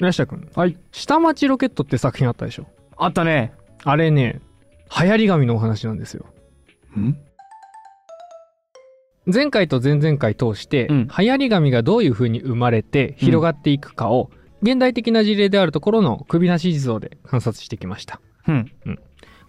宮下君。はい。下町ロケットって作品あったでしょ？あったね。あれね流行り紙のお話なんですよ。ん？前回と前々回通して、うん。流行り紙がどういう風に生まれて広がっていくかを、現代的な事例であるところの首なし地蔵で観察してきました。うん。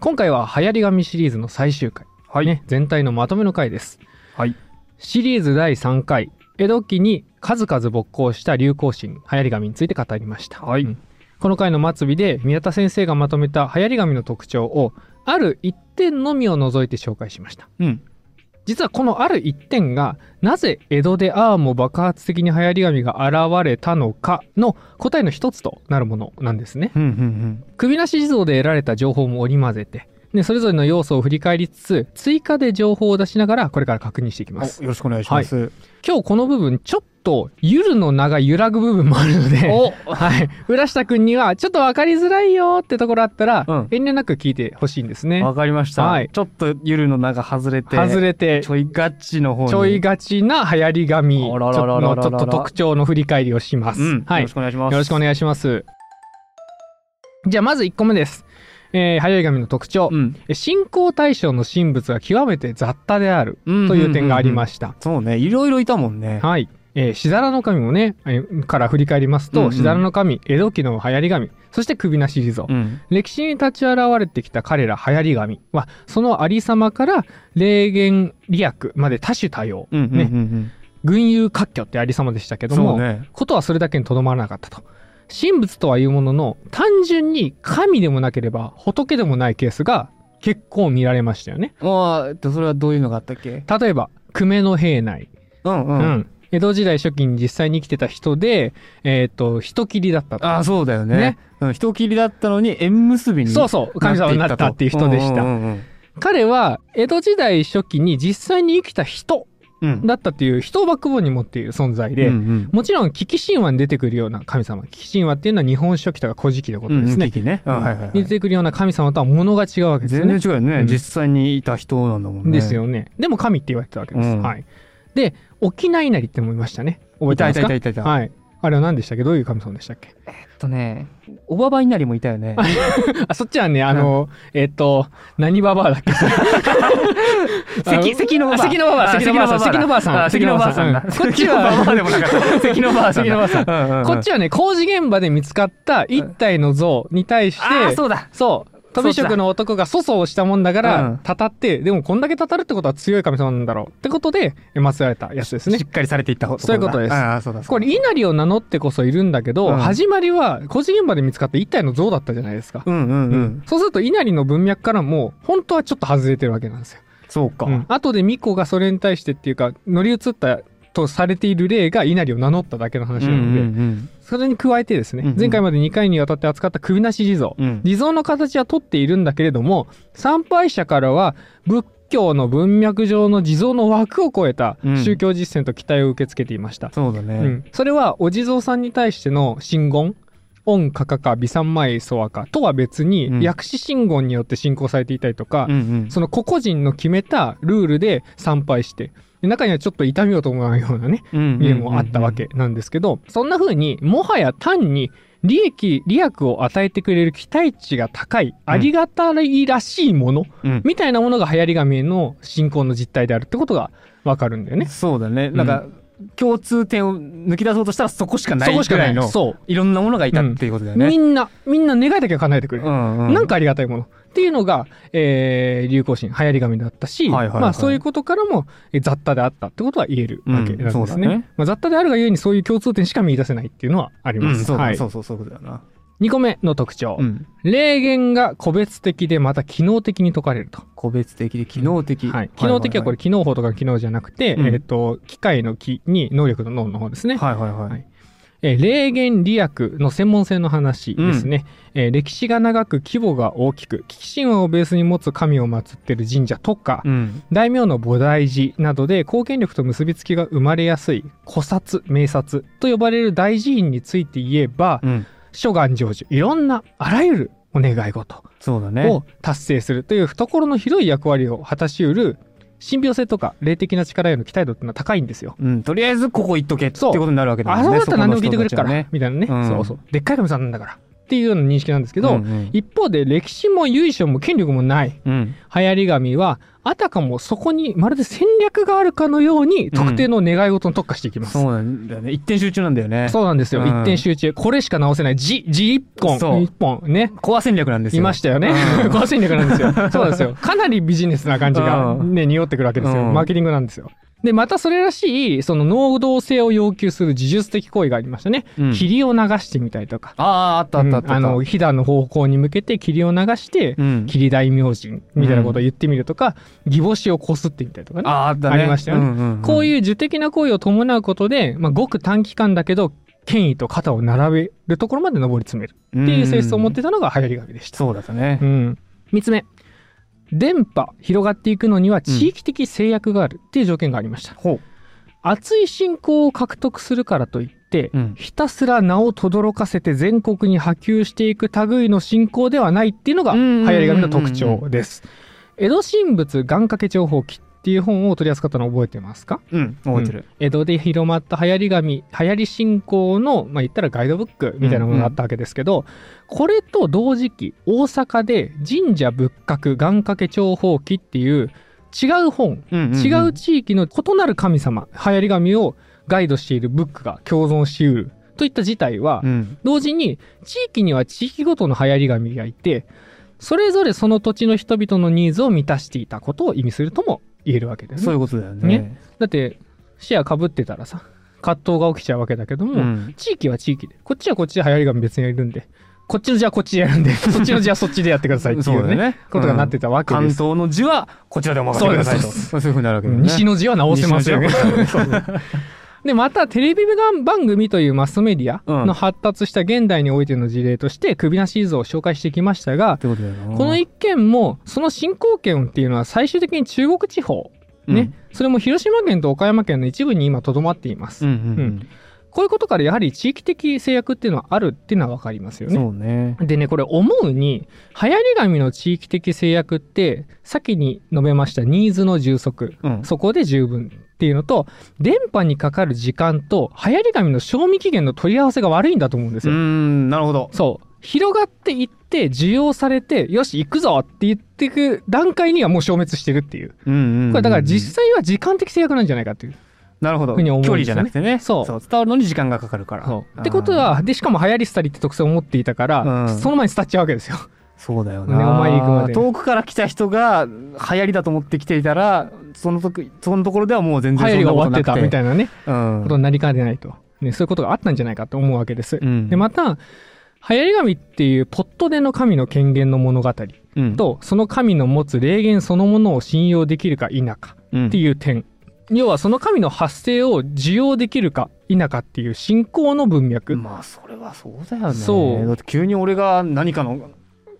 今回は流行り紙シリーズの最終回、はい。ね、全体のまとめの回です。はい。シリーズ第3回江戸期に数々勃興した流行心流行り紙について語りました、はい。うん。この回の末尾で宮田先生がまとめた流行り紙の特徴をある一点のみを除いて紹介しました。うん。実はこのある一点がなぜ江戸でああも爆発的に流行り紙が現れたのかの答えの一つとなるものなんですね。うんうん首なし地蔵で得られた情報も織り交ぜてでそれぞれの要素を振り返りつつ追加で情報を出しながらこれから確認していきうんます。およろしくお願いします、今日この部分ちょっとゆるの名が揺らぐ部分もあるのでおはい。浦下くんにはちょっと分かりづらいよってところあったら、うん。遠慮なく聞いてほしいんですね。わかりました、はい。ちょっとゆるの名が外れて外れてちょいガチの方に。ちょいがちな流行り紙のちょっと特徴の振り返りをします、うん、はい。よろしくお願いします。よろしくお願いします。じゃあまず1個目ですえー、流行り紙の特徴、うん。信仰対象の神仏が極めて雑多であるうんという点がありました、そうね。いろいろいたもんね。はい。えー、しだらの神もね、えーから振り返りますと、うんうん。しだらの神、江戸期の流行り神、そして首なし地蔵。うん。歴史に立ち現れてきた彼ら流行り神は、そのありさまから、霊言利益まで多種多様。うんうんうんねうん。群雄割拠ってありさまでしたけども、ね。ことはそれだけにとどまらなかったと。神仏とはいうものの、単純に神でもなければ仏でもないケースが結構見られましたよね。ああえっとそれはどういうのがあったっけ？例えば、久米の平内。うんう、うんん。江戸時代初期に実際に生きてた人で、えっ、と、人切りだったと。ああそうだよねねうん、人切りだったのに縁結びにそうそう、神様になったっていう人でした。彼は、江戸時代初期に実際に生きた人だったっていう人をバックボーンに持っている存在で、うんうんもちろん、危機神話に出てくるような神様。危機神話っていうのは日本書紀とか古事記のことですね。うんうんね、うんはいはいはいに出てくるような神様とは物が違うわけですよね。全然違うよね、うん実際にいた人なんだもんねですよね。でも神って言われてたわけです。うんはい。で、沖縄稲荷ってもいましたね。覚えてますか？いたいたいたいたはい。あれは何でしたっけ？どういう神様でしたっけ？とね。おばば稲荷もいたよね。あ、そっちはね、あの、えっと、何ババアだっけ？関関のばばあ関のばばあ関のばあさん。関のばあさんあ関の ばあさんこっちはばばでもなかった。関のばあさんだ。関のばあさんこっちはね、工事現場で見つかった一体の像に対して、そうだ。そう、飛び職の男が粗相をしたもんだかうらん、たたって、でもこんだけたたるってことは強い神様なんだろうってことで、祀られたやつですね。し。っかりされていった方そういうことです。ああそうだこれ、稲荷を名乗ってこそいるんだけど、うん。始まりは工事現場で見つかった一体の像だったじゃないですか。うんうんうん、そうすると稲荷の文脈からも本当はちょっと外れてるわけなんですよ。そうか、うん。後で巫女がそれに対してっていうか乗り移ったとされている例が稲荷を名乗っただけの話なので、うんそれに加えてですね、うんうん。前回まで2回にわたって扱った首なし地蔵、うん。うん地蔵の形はとっているんだけれども参拝者からは仏教の文脈上の地蔵の枠を超えたうん。宗教実践と期待を受け付けていました、そうだね、うん。それはお地蔵さんに対しての真言恩かかか美三昧ソワカとは別に、うん。薬師真言によって信仰されていたりとか、うんうん。その個々人の決めたルールで参拝してで中にはちょっと痛みを伴うようなねうん家もあったわけなんですけど、そんな風にもはや単に利益利益を与えてくれる期待値が高い、ありがたいらしいものうん。みたいなものが流行り紙への信仰の実態であるってことがわかるんだよね。そうだね。なんか、共通点を抜き出そうとしたらそこしかないい。ぐらいのそう。いろんなものがいたっていうことだよね、みんなみんな願いだけは叶えてくれる、うん。うんなんかありがたいもの。っていうのが、えー流行心流行り紙だったし、はいはいはい。まあ、そういうことからもえ雑多であったってことは言えるわけなんですね,、うんね。まあ、雑多であるがゆえにそういう共通点しか見出せないっていうのはあります、うんそうだ、はい、そうそうそういうことだよな2個目の特徴、うん。霊言が個別的でまた機能的に解かれると。個別的で機能的、はい、機能的はこれ機能法とかの機能じゃなくて、うん。えっ、と機械の機に能力の脳の方ですね。はいはいはい、はい。えー霊言利益の専門性の話ですね、えー歴史が長く規模が大きく危機神話をベースに持つ神を祀ってる神社とか、うん。大名の菩提寺などで貢献力と結びつきが生まれやすい古刹名刹と呼ばれる大寺院について言えば、うん諸願成就いろんなあらゆるお願い事そうだねを達成するという懐の広い役割を果たしうる信憑性とか霊的な力への期待度っていうのは高いんですよ。うん、とりあえずここ行っとけってことになるわけだもんあね。そこだったら何でも聞いてくれるから、ねみたいなね、うんそうそう。でっかい神さんなんだから。っていうような認識なんですけど、うんうん一方で歴史も由緒も権力もないうん。流行り神は、あたかもそこにまるで戦略があるかのように特定の願い事に特化していきます。そうなんだよね。一点集中なんだよね。そうなんですよ。うん一点集中。これしか直せない。字、字一本。そう一本。ね。コア戦略なんですよ。いましたよね。うん コア戦略なんですよ。そうですよ。かなりビジネスな感じがうんね、匂ってくるわけですよ。うんマーケティングなんですよ。で、またそれらしい、その能動性を要求する自術的行為がありましたね。うん霧を流してみたりとか。ああ、あったあったあった。うんあの、飛騨の方向に向けて霧を流して、うん。霧大明神みたいなことを言ってみるとか、義母子をこすってみたりとかね。あね。ありましたよね。うんうんうん。こういう受的な行為を伴うことで、まあ、ごく短期間だけど、権威と肩を並べるところまで上り詰めるっていう性質を持ってたのが流行り紙でした。そうだったね。う。ん、3つ目。電波広がっていくのには地域的制約があるっていう条件がありました、ほ熱い信仰を獲得するからといって、うん。ひたすら名を轟かせて全国に波及していく類の信仰ではないっていうのがうんうんうんうん流行り紙の特徴です江戸神仏願掛け情報記っていう本を取り扱ったの覚えてますか？う。うん、覚えてる。江戸で広まった流行り紙流行り信仰のまあ言ったらガイドブックみたいなものがあったわけですけど、これと同時期大阪で神社仏閣願掛け長法記っていう違う本、うんうんうん違う地域の異なる神様流行り紙をガイドしているブックが共存しうるといった事態は、うん。同時に地域には地域ごとの流行り紙がいてそれぞれその土地の人々のニーズを満たしていたことを意味するとも言えるわけですねそういうことだよね。ねだって視野かぶってたらさ葛藤が起きちゃうわけだけども、うん。地域は地域でこっちはこっちで流行り紙別にやるんでこっちの字はこっちでやるんで そっちの字はそっちでやってくださいっていうねね。ことがなってたわけです、関東の字はこちらでお任せくださいと。そういうふうになるわけね。西の字は直せま すよでまたテレビ番組というマスメディアの発達した現代においての事例として首なし地蔵を紹介してきましたがこの一件もその進行権っていうのは最終的に中国地方ね、それも広島県と岡山県の一部に今とどまっています、うんうん。うんこういうことからやはり地域的制約っていうのはあるっていうのは分かりますよね。そうね。でねこれ思うに流行り紙の地域的制約って先に述べましたニーズの充足、うんそこで十分っていうのと電波にかかる時間と流行り紙の賞味期限の取り合わせが悪いんだと思うんですよ。うーん、なるほど。そう広がっていって需要されてよし行くぞって言っていく段階にはもう消滅してるっていううんうんうんこれだから実際は時間的制約なんじゃないかっていう。なるほど。ふうに思うん距ですよね離じゃなくてね。そう伝わるのに時間がかかるから。そうってことはでしかも流行り廃りって特性を持っていたから、うんその前に伝っちゃうわけですよ。そうだよねな。お参り行くまで遠くから来た人が流行りだと思って来ていたら、その時、そのところではもう全流然行りが終わってたみいたいなねな。うん。ことになりかねないと、ね、そういうことがあったんじゃないかと思うわけです。うんでまた流行り紙っていうポットでの神の権限の物語うんとその神の持つ霊言そのものを信用できるか否かうんっていう点、要はその神の発生を受容できるか否かっていう信仰の文脈、まあそれはそうだよね。そうだって急に俺が何かの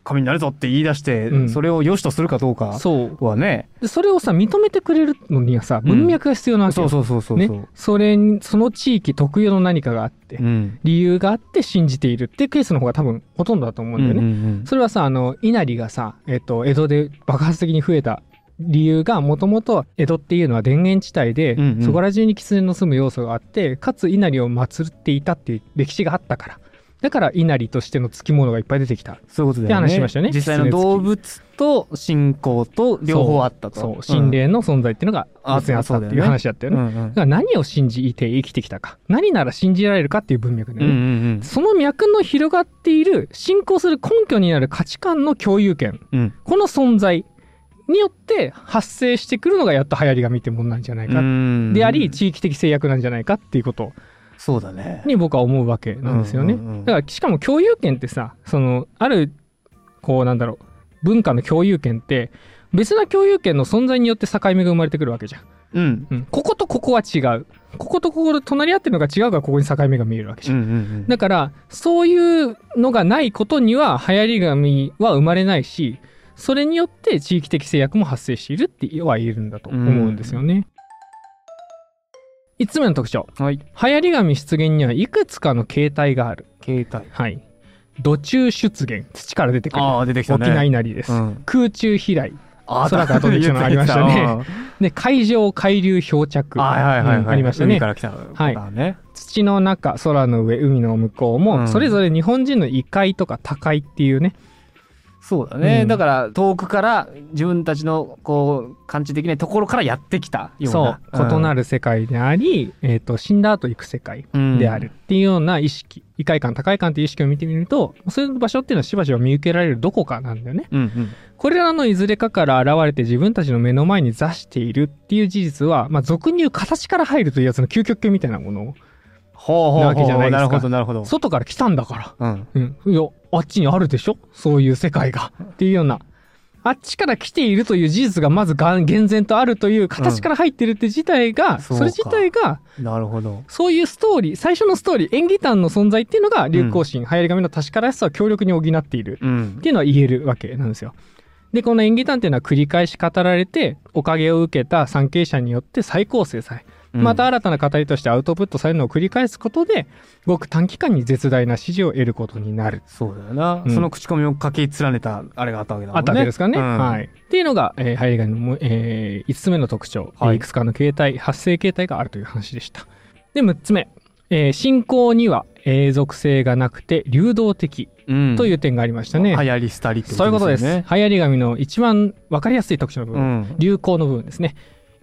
神になるぞって言い出して、うんそれを良しとするかどうかそうはね。でそれをさ認めてくれるのにはさうん文脈が必要なわけよ、そうそうそうそうそう。ね、それにその地域特有の何かがあって、うん。理由があって信じているっていうケースの方が多分ほとんどだと思うんだよね。うんうんそれはさあの稲荷がさ、えっと、江戸で爆発的に増えた理由がもともと江戸っていうのは田園地帯で、うんうん。そこら中に狐の住む要素があってかつ稲荷を祀っていたっていう歴史があったから。だから稲荷としての付き物がいっぱい出てきた。そういうことだよね。話しましたよね。実際の動物と信仰と両方あったと。そう。心霊の存在っていうのがあ別にあったっていう話だったよね。うんうん。だから何を信じて生きてきたか。何なら信じられるかっていう文脈でね、うんうんその脈の広がっている信仰する根拠になる価値観の共有権。うん。この存在によって発生してくるのがやっと流行り紙ってもんなんじゃないか、うんであり地域的制約なんじゃないかっていうことそうだね。に僕は思うわけなんですよね。だからしかも共有権ってさそのあるこうなんだろう文化の共有権って別な共有権の存在によって境目が生まれてくるわけじゃん。うん。うんこことここは違うこことここで隣り合ってるのが違うからここに境目が見えるわけじゃん。うんうんうん。だからそういうのがないことには流行り紙は生まれないしそれによって地域的制約も発生しているっては言えるんだと思うんですよね。5つ目の特徴はい。流行り紙出現にはいくつかの形態がある。携帯。はい。土中出現土から出てくるああ、出てきたね。沖縄稲荷です、うん。空中飛来あ空から飛んできたのありましたね で海上海流漂着、ありましたね海から来たはい。土の中空の上海の向こうも、うんそれぞれ日本人の異界とか多界っていうねそうだね、うん。だから遠くから自分たちのこう感知できないところからやってきたようそう。な異なる世界であり、えー、と死んだ後行く世界。うんであるっていうような意識、異界感高い感っていう意識を見てみるとそういう場所っていうのはしばしば見受けられるどこかなんだよね。うんうん。これらのいずれかから現れて自分たちの目の前に座しているっていう事実は、まあ、俗に言う形から入るというやつの究極形みたいなもの。をほうほうほう。なわけじゃないですか。なるほどなるほど。外から来たんだから。うん。うん、いやあっちにあるでしょ？そういう世界が。っていうような。あっちから来ているという事実がまずが厳然とあるという形から入ってるって自体が、そうか。それ自体がなるほど。そういうストーリー最初のストーリー演技譚の存在っていうのが流行心、流行り紙の確からしさを強力に補っている。うん。っていうのは言えるわけなんですよ。でこの演技譚っていうのは繰り返し語られておかげを受けた参詣者によって再構成されまた新たな語りとしてアウトプットされるのを繰り返すことでごく短期間に絶大な支持を得ることになる。そうだよな、うん。その口コミを書き連ねたあれがあったわけだもんね。あったわけですからね。うん。はい。っていうのが、えー、ハイリガンのも、え5つ目の特徴、はい。い、くつかの形態、発生形態があるという話でした。で、6つ目、えー信仰には永続性がなくて流動的うん。という点がありましたね。流行り廃りってそういうことです。流行り紙の一番わかりやすい特徴の部う分、ん。流行の部分ですね。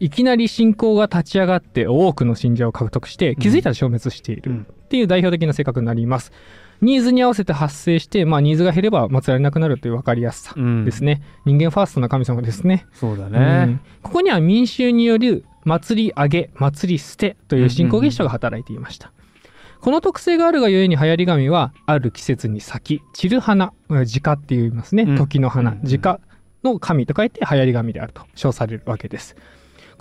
いきなり信仰が立ち上がって多くの信者を獲得して気づいたら消滅している。うんっていう代表的な性格になります。ニーズに合わせて発生して、まあ、ニーズが減れば祀られなくなるという分かりやすさうんですね。人間ファーストな神様ですね。そうだうねん、ここには民衆による祭り上げ、祭り捨てという信仰現象が働いていました。この特性があるがゆえに流行り紙は、ある季節に咲き、散る花、うん時花って言いますね。うん時の花うん、時花の神と書いて流行り紙であると称されるわけです。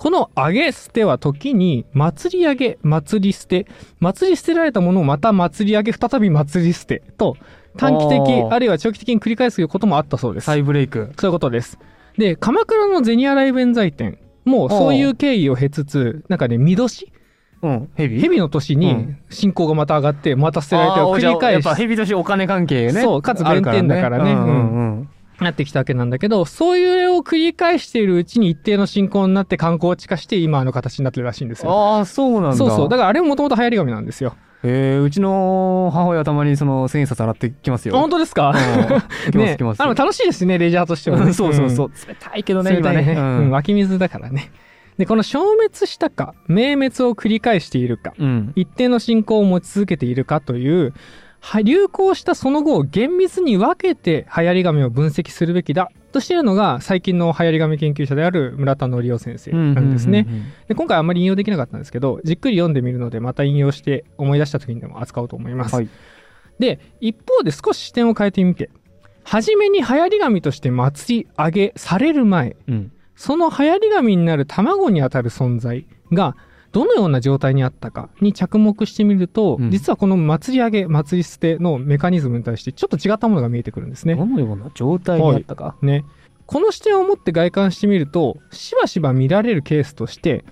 この上げ捨ては時に祭り上げ、祭り捨て、祭り捨てられたものをまた祭り上げ、再び祭り捨てと短期的あるいは長期的に繰り返すこともあったそうです。再ブレイク。そういうことです。で、鎌倉の銭洗弁財天もそういう経緯を経つつ、なんかね、見年うんヘビ蛇の年にうん。信仰がまた上がって、また捨てられてを繰りあーじゃあや返し。っぱヘビとしてお金関係ね。そうかつ弁天だからね。うんうんうんなってきたわけなんだけど、そういうを繰り返しているうちに一定の信仰になって観光地化して今の形になってるらしいんですよ。ああそうなんだ。そうそう。だからあれももともと流行り紙なんですよ。えー、うちの母親はたまにその千円札洗ってきますよ。あ本当ですか？ね。来ます。あの楽しいですね、レジャーとしてはね、うんそうそうそう。冷たいけどね今ね冷たいね、ううんん湧き水だからね。で、この消滅したか、明滅を繰り返しているか、うん。一定の信仰を持ち続けているかという、は流行したその後を厳密に分けて流行り紙を分析するべきだとしているのが最近の流行り紙研究者である村田則夫先生なんですね。うんうんうんで今回あんまり引用できなかったんですけどじっくり読んでみるのでまた引用して思い出した時にでも扱おうと思います。はいで一方で少し視点を変えてみて初めに流行り紙として祭り上げされる前うんその流行り紙になる卵にあたる存在がどのような状態にあったかに着目してみると、うん。実はこの祭り上げ祭り捨てのメカニズムに対してちょっと違ったものが見えてくるんですね。どのような状態にあったか、ね。この視点を持って外観してみるとしばしば見られるケースとして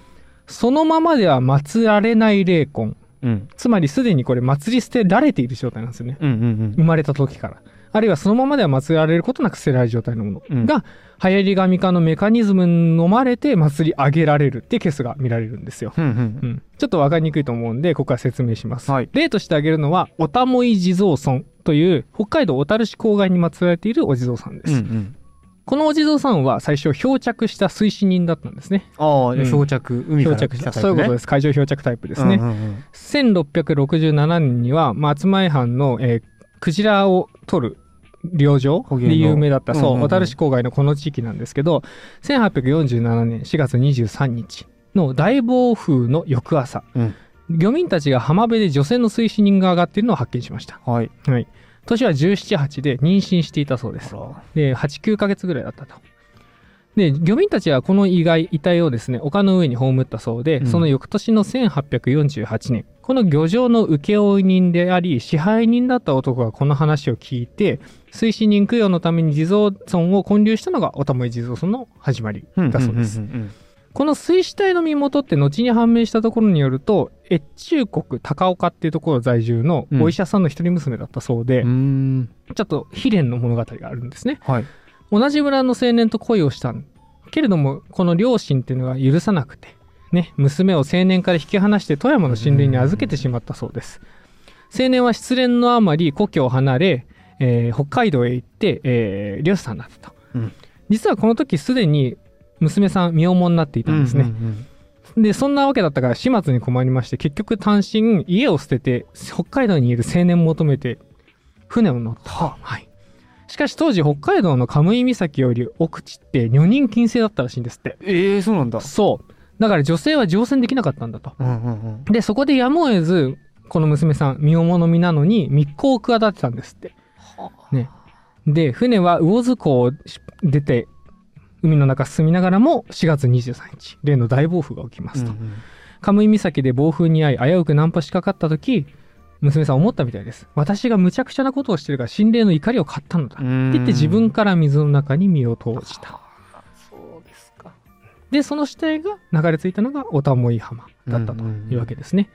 そのままでは祀られない霊魂。うん、つまりすでにこれ祭り捨てられている状態なんですよね。うんうん。生まれた時からあるいはそのままでは祀られることなく捨てられる状態のものうん。が、流行り紙化のメカニズムに飲まれて祭り上げられるっていうケースが見られるんですよ。うんうんうん、ちょっと分かりにくいと思うんでここから説明します、はい。例として挙げるのはおたもい地蔵尊という北海道小樽市郊外に祀られているお地蔵さんです、うんうん。このお地蔵さんは最初漂着した水死人だったんですね。ああ、うん。漂着海から漂着した、来たタイプね。そういうことです。海上漂着タイプですね、うんうんうん。1667年には松前藩の、えークジラを取る漁場で有名だった、そう、小樽市郊外のこの地域なんですけど、1847年4月23日の大暴風の翌朝、うん漁民たちが浜辺で女性の水死人が上がっているのを発見しました。はいはい。年は17、8で妊娠していたそうです。で、8、9ヶ月ぐらいだったと。で、漁民たちはこの遺骸、遺体をですね、丘の上に葬ったそうで、うん。その翌年の1848年、この漁場の請負人であり、支配人だった男がこの話を聞いて、水死人供養のために地蔵尊を建立したのがおたもい地蔵尊の始まりだそうです。この水死体の身元って後に判明したところによると、越中国高岡っていうところ在住のお医者さんの一人娘だったそうで、うんうん。ちょっと悲恋の物語があるんですね。はい同じ村の青年と恋をしたんけれどもこの両親っていうのが許さなくてね娘を青年から引き離して富山の森林に預けてしまったそうです。青年は失恋のあまり故郷を離れ、えー北海道へ行って、えー漁師さんになったと、うん。実はこの時すでに娘さん身重になっていたんですね、うんでそんなわけだったから始末に困りまして結局単身家を捨てて北海道にいる青年を求めて船を乗った、はい、しかし当時北海道のカムイ岬より奥地って女人禁制だったらしいんですって。ええそうなんだ。そう。だから女性は乗船できなかったんだと。うんうんでそこでやむを得ずこの娘さん身重の身なのに密航を企てたんですって。ね。で船は魚津港を出て海の中進みながらも4月23日例の大暴風が起きますと、カムイ岬で暴風に遭い危うくナンパしかかった時娘さん思ったみたいです。私が無茶苦茶なことをしてるから心霊の怒りを買ったのだ。ってうん。言って自分から水の中に身を投じた。そうですか。でその死体が流れ着いたのがおたもい浜だったというわけですね、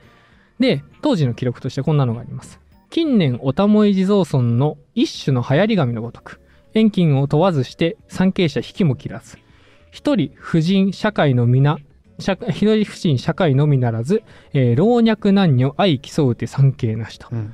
で当時の記録としてこんなのがあります。近年おたもい地蔵村の一種の流行り紙のごとく遠近を問わずして参詣者引きも切らず一人婦人社会の皆社一人婦人社会のみならず、えー老若男女愛競うて参詣なしとうん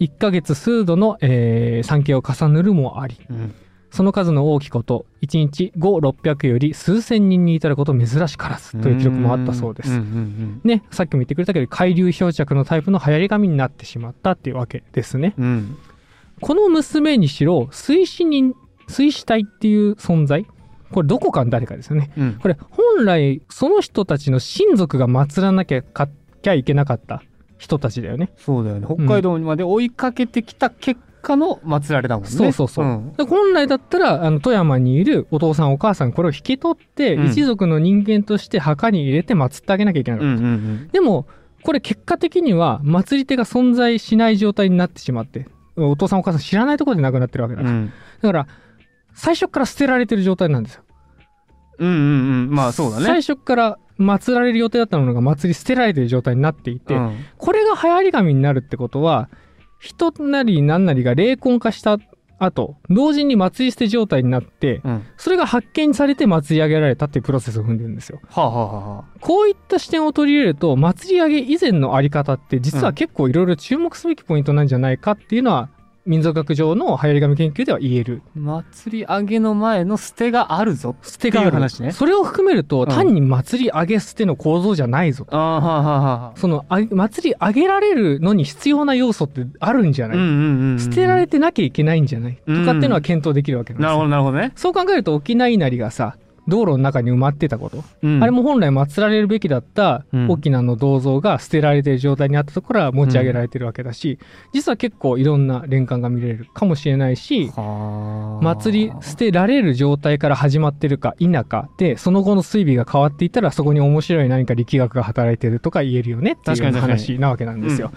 1ヶ月数度の、えー参詣を重ねるもありうんうん。その数の大きいこと1日5600より数千人に至ること珍しからずという記録もあったそうですんんね、さっきも言ってくれたけど海流漂着のタイプの流行り紙になってしまったっていうわけですね。うん。うん。この娘にしろ水死人水死体っていう存在これどこかの誰かですよね。うん。これ本来その人たちの親族が祀らなきゃかきゃいけなかった人たちだよね。そうだよね。北海道にまで追いかけてきた結果の祀られだもんね。そうそうそううんで本来だったらあの富山にいるお父さんお母さんこれを引き取って、うん一族の人間として墓に入れて祀ってあげなきゃいけなかったうんうんでもこれ結果的には祭り手が存在しない状態になってしまってお父さんお母さん知らないところで亡くなってるわけだから、うん。だから最初から捨てられてる状態なんですよ、うんうんうん。まあそうだね。最初から祀られる予定だったものが祭り捨てられてる状態になっていて、うんこれが流行り紙になるってことは人なり何なりが霊魂化した後同時に祭り捨て状態になってうん。それが発見されて祭り上げられたっていうプロセスを踏んでるんですよはあ、はあはあはあ、こういった視点を取り入れると、祭り上げ以前のあり方って、実は結構いろいろ注目すべきポイントなんじゃないかっていうのは、民族学上の流行り紙研究では言える。祭り上げの前の捨てがあるぞ。捨てがある話ねそれを含めると、ん単に祭り上げ捨ての構造じゃないぞ。ああ、はあはあはあ。その、あ祭り上げられるのに必要な要素ってあるんじゃない、うんうんうんうん。捨てられてなきゃいけないんじゃない、とかっていうのは検討できるわけなんですよ。なるほど、なるほどね。そう考えると、沖縄稲荷がさ、道路の中に埋まってたこと、うん。あれも本来祀られるべきだったうん。沖縄の銅像が捨てられている状態にあったところは持ち上げられてるわけだし、実は結構いろんな連関が見れるかもしれないし、はあ。祭り捨てられる状態から始まってるか否かで、その後の推備が変わっていったらそこに面白い何か力学が働いてるとか言えるよねっていう話なわけなんですよ。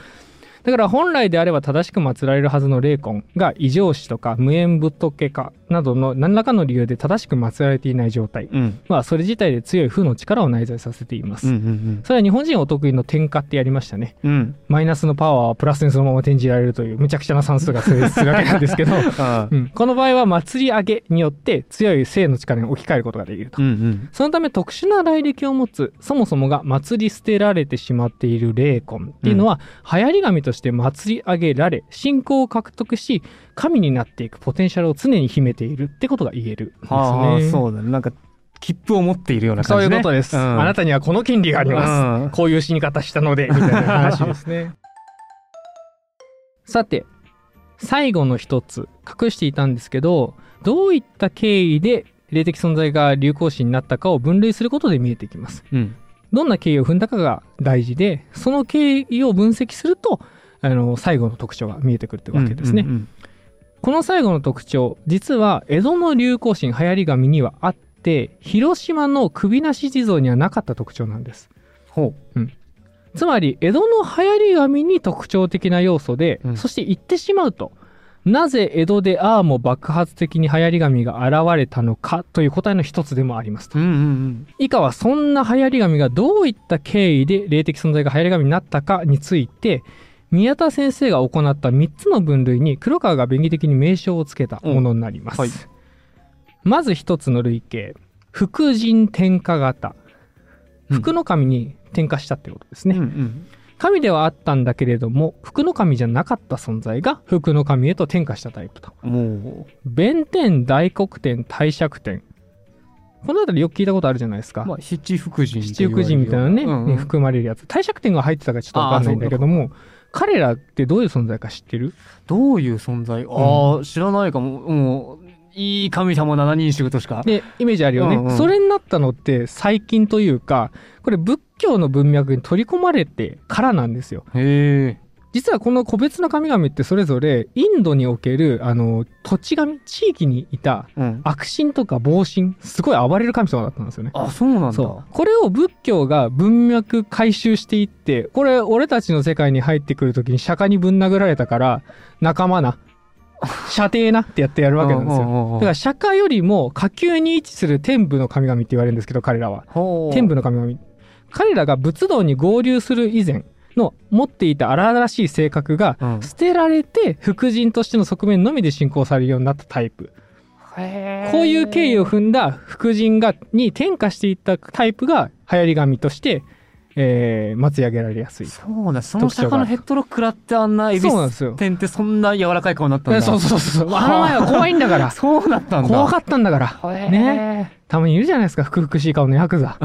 だから本来であれば正しく祀られるはずの霊魂が異常死とか無縁仏化などの何らかの理由で正しく祀られていない状態うん。はそれ自体で強い負の力を内在させています。うんうんそれは日本人お得意の転化ってやりましたね。うん。うん。マイナスのパワーはプラスにそのまま転じられるというむちゃくちゃな算数が成立するわけなんですけど、あうん、この場合は祭り上げによって強い性の力に置き換えることができると。うんうん。そのため特殊な来歴を持つそもそもが祭り捨てられてしまっている霊魂っていうのは、流行り紙として祭り上げられ信仰を獲得し神になっていくポテンシャルを常に秘めているってことが言えるんですね。はあ、そうだね。なんか、切符を持っているようなそう感じね。いうことです、うんあなたにはこの権利があります。うんこういう死に方したので、みたいな 話ですね。さて、最後の一つ、隠していたんですけど、どういった経緯で霊的存在が流行詞になったかを分類することで見えてきます。うん。どんな経緯を踏んだかが大事で、その経緯を分析すると、あの、最後の特徴が見えてくるってわけですね。うんうんこの最後の特徴、実は江戸の流行神流行り紙にはあって、広島の首なし地蔵にはなかった特徴なんです。ほつまり江戸の流行り紙に特徴的な要素で、うんそして言ってしまうとなぜ江戸でああも爆発的に流行り紙が現れたのかという答えの一つでもありますとう。うんうん以下はそんな流行り紙がどういった経緯で霊的存在が流行り紙になったかについて宮田先生が行った3つの分類に黒川が便宜的に名称をつけたものになります。うんはい。まず一つの類型福神天下型。うん。福の神に転化したってことですね、うんうん。神ではあったんだけれども福の神じゃなかった存在が福の神へと転化したタイプと。も弁天大黒天帝釈天。この辺りよく聞いたことあるじゃないですか、う、まあ、七福神七福神みたいなね、うんうん。に含まれるやつ。帝釈天が入ってたかちょっとわかんないんだけども彼らってどういう存在か知ってる？どういう存在？ああ、知らないかも。もう、いい神様七人衆としか。でイメージあるよね、うんうんそれになったのって最近というかこれ仏教の文脈に取り込まれてからなんですよへえ。実はこの個別の神々ってそれぞれインドにおけるあの土地神地域にいたうん。悪神とか暴神すごい暴れる神様だったんですよね。あ、そうなんだ。これを仏教が文脈回収していってこれ俺たちの世界に入ってくる時に釈迦にぶん殴られたから仲間な 射程なってやってやるわけなんですよ。よだから釈迦よりも下級に位置する天部の神々って言われるんですけど彼らは。天部の神々。彼らが仏道に合流する以前の持っていた荒々しい性格がうん。捨てられて福神としての側面のみで信仰されるようになったタイプ。こういう経緯を踏んだ福神がに転化していったタイプが流行り神として、えー、祭り上げられやすい。そうだ、その特徴が釈迦のヘッドロック食らってあんなエビスそうなんですよ。天ってそんな柔らかい顔になったんだ。そうそうそうそう。あの前は怖いんだから。そうなったんだ。怖かったんだから。ね。たまにいるじゃないですか。ふくふくしい顔のヤクザ。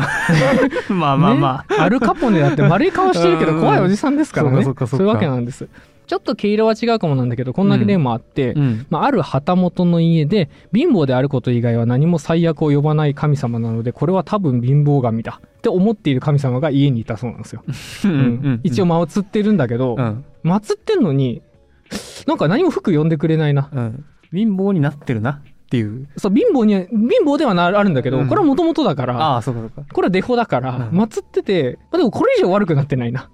まあまあまあ。ね。アルカポネだって丸い顔してるけど怖いおじさんですからね。そういうわけなんですちょっと毛色は違うかもなんだけどこんな例もあって、うん。まあ、ある旗本の家で貧乏であること以外は何も最悪を呼ばない神様なのでこれは多分貧乏神だって思っている神様が家にいたそうなんですよ、ううん一応祀ってるんだけど、うん。祀ってんのになんか何も服呼んでくれないなうん。貧乏になってるなっていう。そう貧乏には貧乏ではなあるんだけど、うんこれはもともとだからああ、そうかそうか。これはデフォだから、うん祀ってて、まあ、でもこれ以上悪くなってないな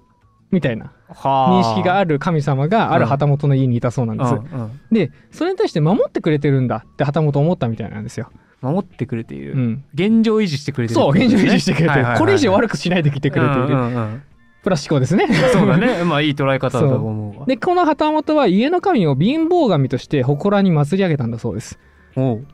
みたいなは認識がある神様がある旗本の家にいたそうなんです、うんうん。でそれに対して守ってくれてるんだって旗本思ったみたいなんですよ、守ってくれている。うん、現状維持してくれてる。そう現状維持してくれてる、これ以上悪悪くしないで来てくれている、うんうんうん。プラス思考ですね。そうだね。まあいい捉え方だと思うわ。でこの旗本は家の神を貧乏神として祠に祀り上げたんだそうです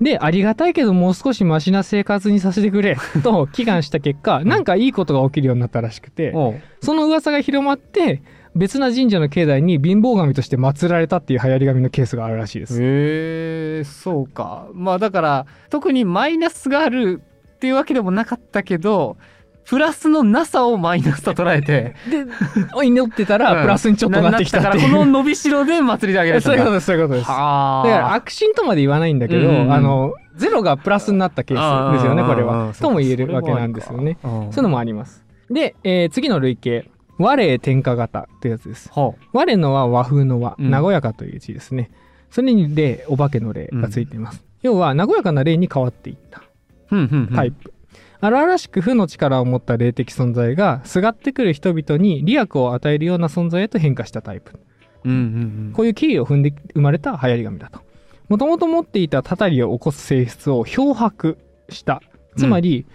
でありがたいけどもう少しマシな生活にさせてくれ と祈願した結果なんかいいことが起きるようになったらしくてその噂が広まって別な神社の境内に貧乏神として祀られたっていう流行り神のケースがあるらしいです。へえそうか。まあだから特にマイナスがあるっていうわけでもなかったけどプラスのなさをマイナスと捉えてで祈ってたらプラスにちょっとなってきたっていう、なったからこの伸びしろで祭りであげられたそういうことですそういうことですだはあから悪心とまで言わないんだけど、うんうんうんあのゼロがプラスになったケースですよねこれあはーとも言えるわけなんですよねそういうのもありますで、えー次の類型和霊天下型ってやつですは和霊のは和風の和、うん和やかという字ですねそれに霊お化けの霊がついています、要は和やかな霊に変わっていったタイプ、荒々しく負の力を持った霊的存在がすがってくる人々に利益を与えるような存在へと変化したタイプ。うんうんこういう経緯を踏んで生まれた流行り紙だと。もともと持っていたたたりを起こす性質を漂白した。つまり、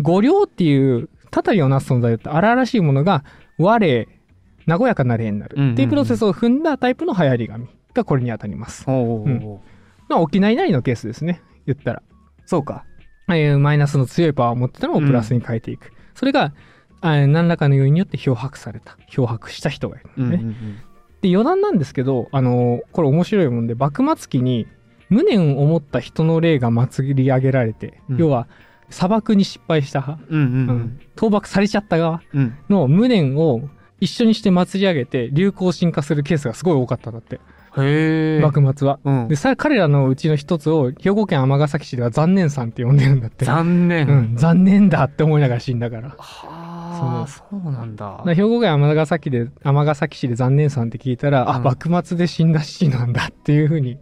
五稜っていうたたりをなす存在だった荒々しいものが和霊和やかな霊になる。うんうんうん。っていうプロセスを踏んだタイプの流行り紙がこれに当たります、ううおうおう。うん。まあ沖縄なりのケースですね。言ったら。そうかえーマイナスの強いパワーを持ってたのをプラスに変えていく、それがあー何らかの要因によって漂白された。漂白した人がいるのね、うんうんうん。で余談なんですけど、あのーこれ面白いもんで幕末期に無念を持った人の霊が祭り上げられて、うん。要は砂漠に失敗した派、うんうんううんん。倒幕されちゃった側うん。の無念を一緒にして祭り上げて流行進化するケースがすごい多かったんだって、幕末は。うん。でさ彼らのうちの一つを兵庫県尼崎市では残念さんって呼んでるんだって。残念。うん、残念だって思いながら死んだから。はあそう。なんだ。兵庫県尼崎で尼崎市で残念さんって聞いたら、あうん。幕末で死んだ死なんだっていうふうに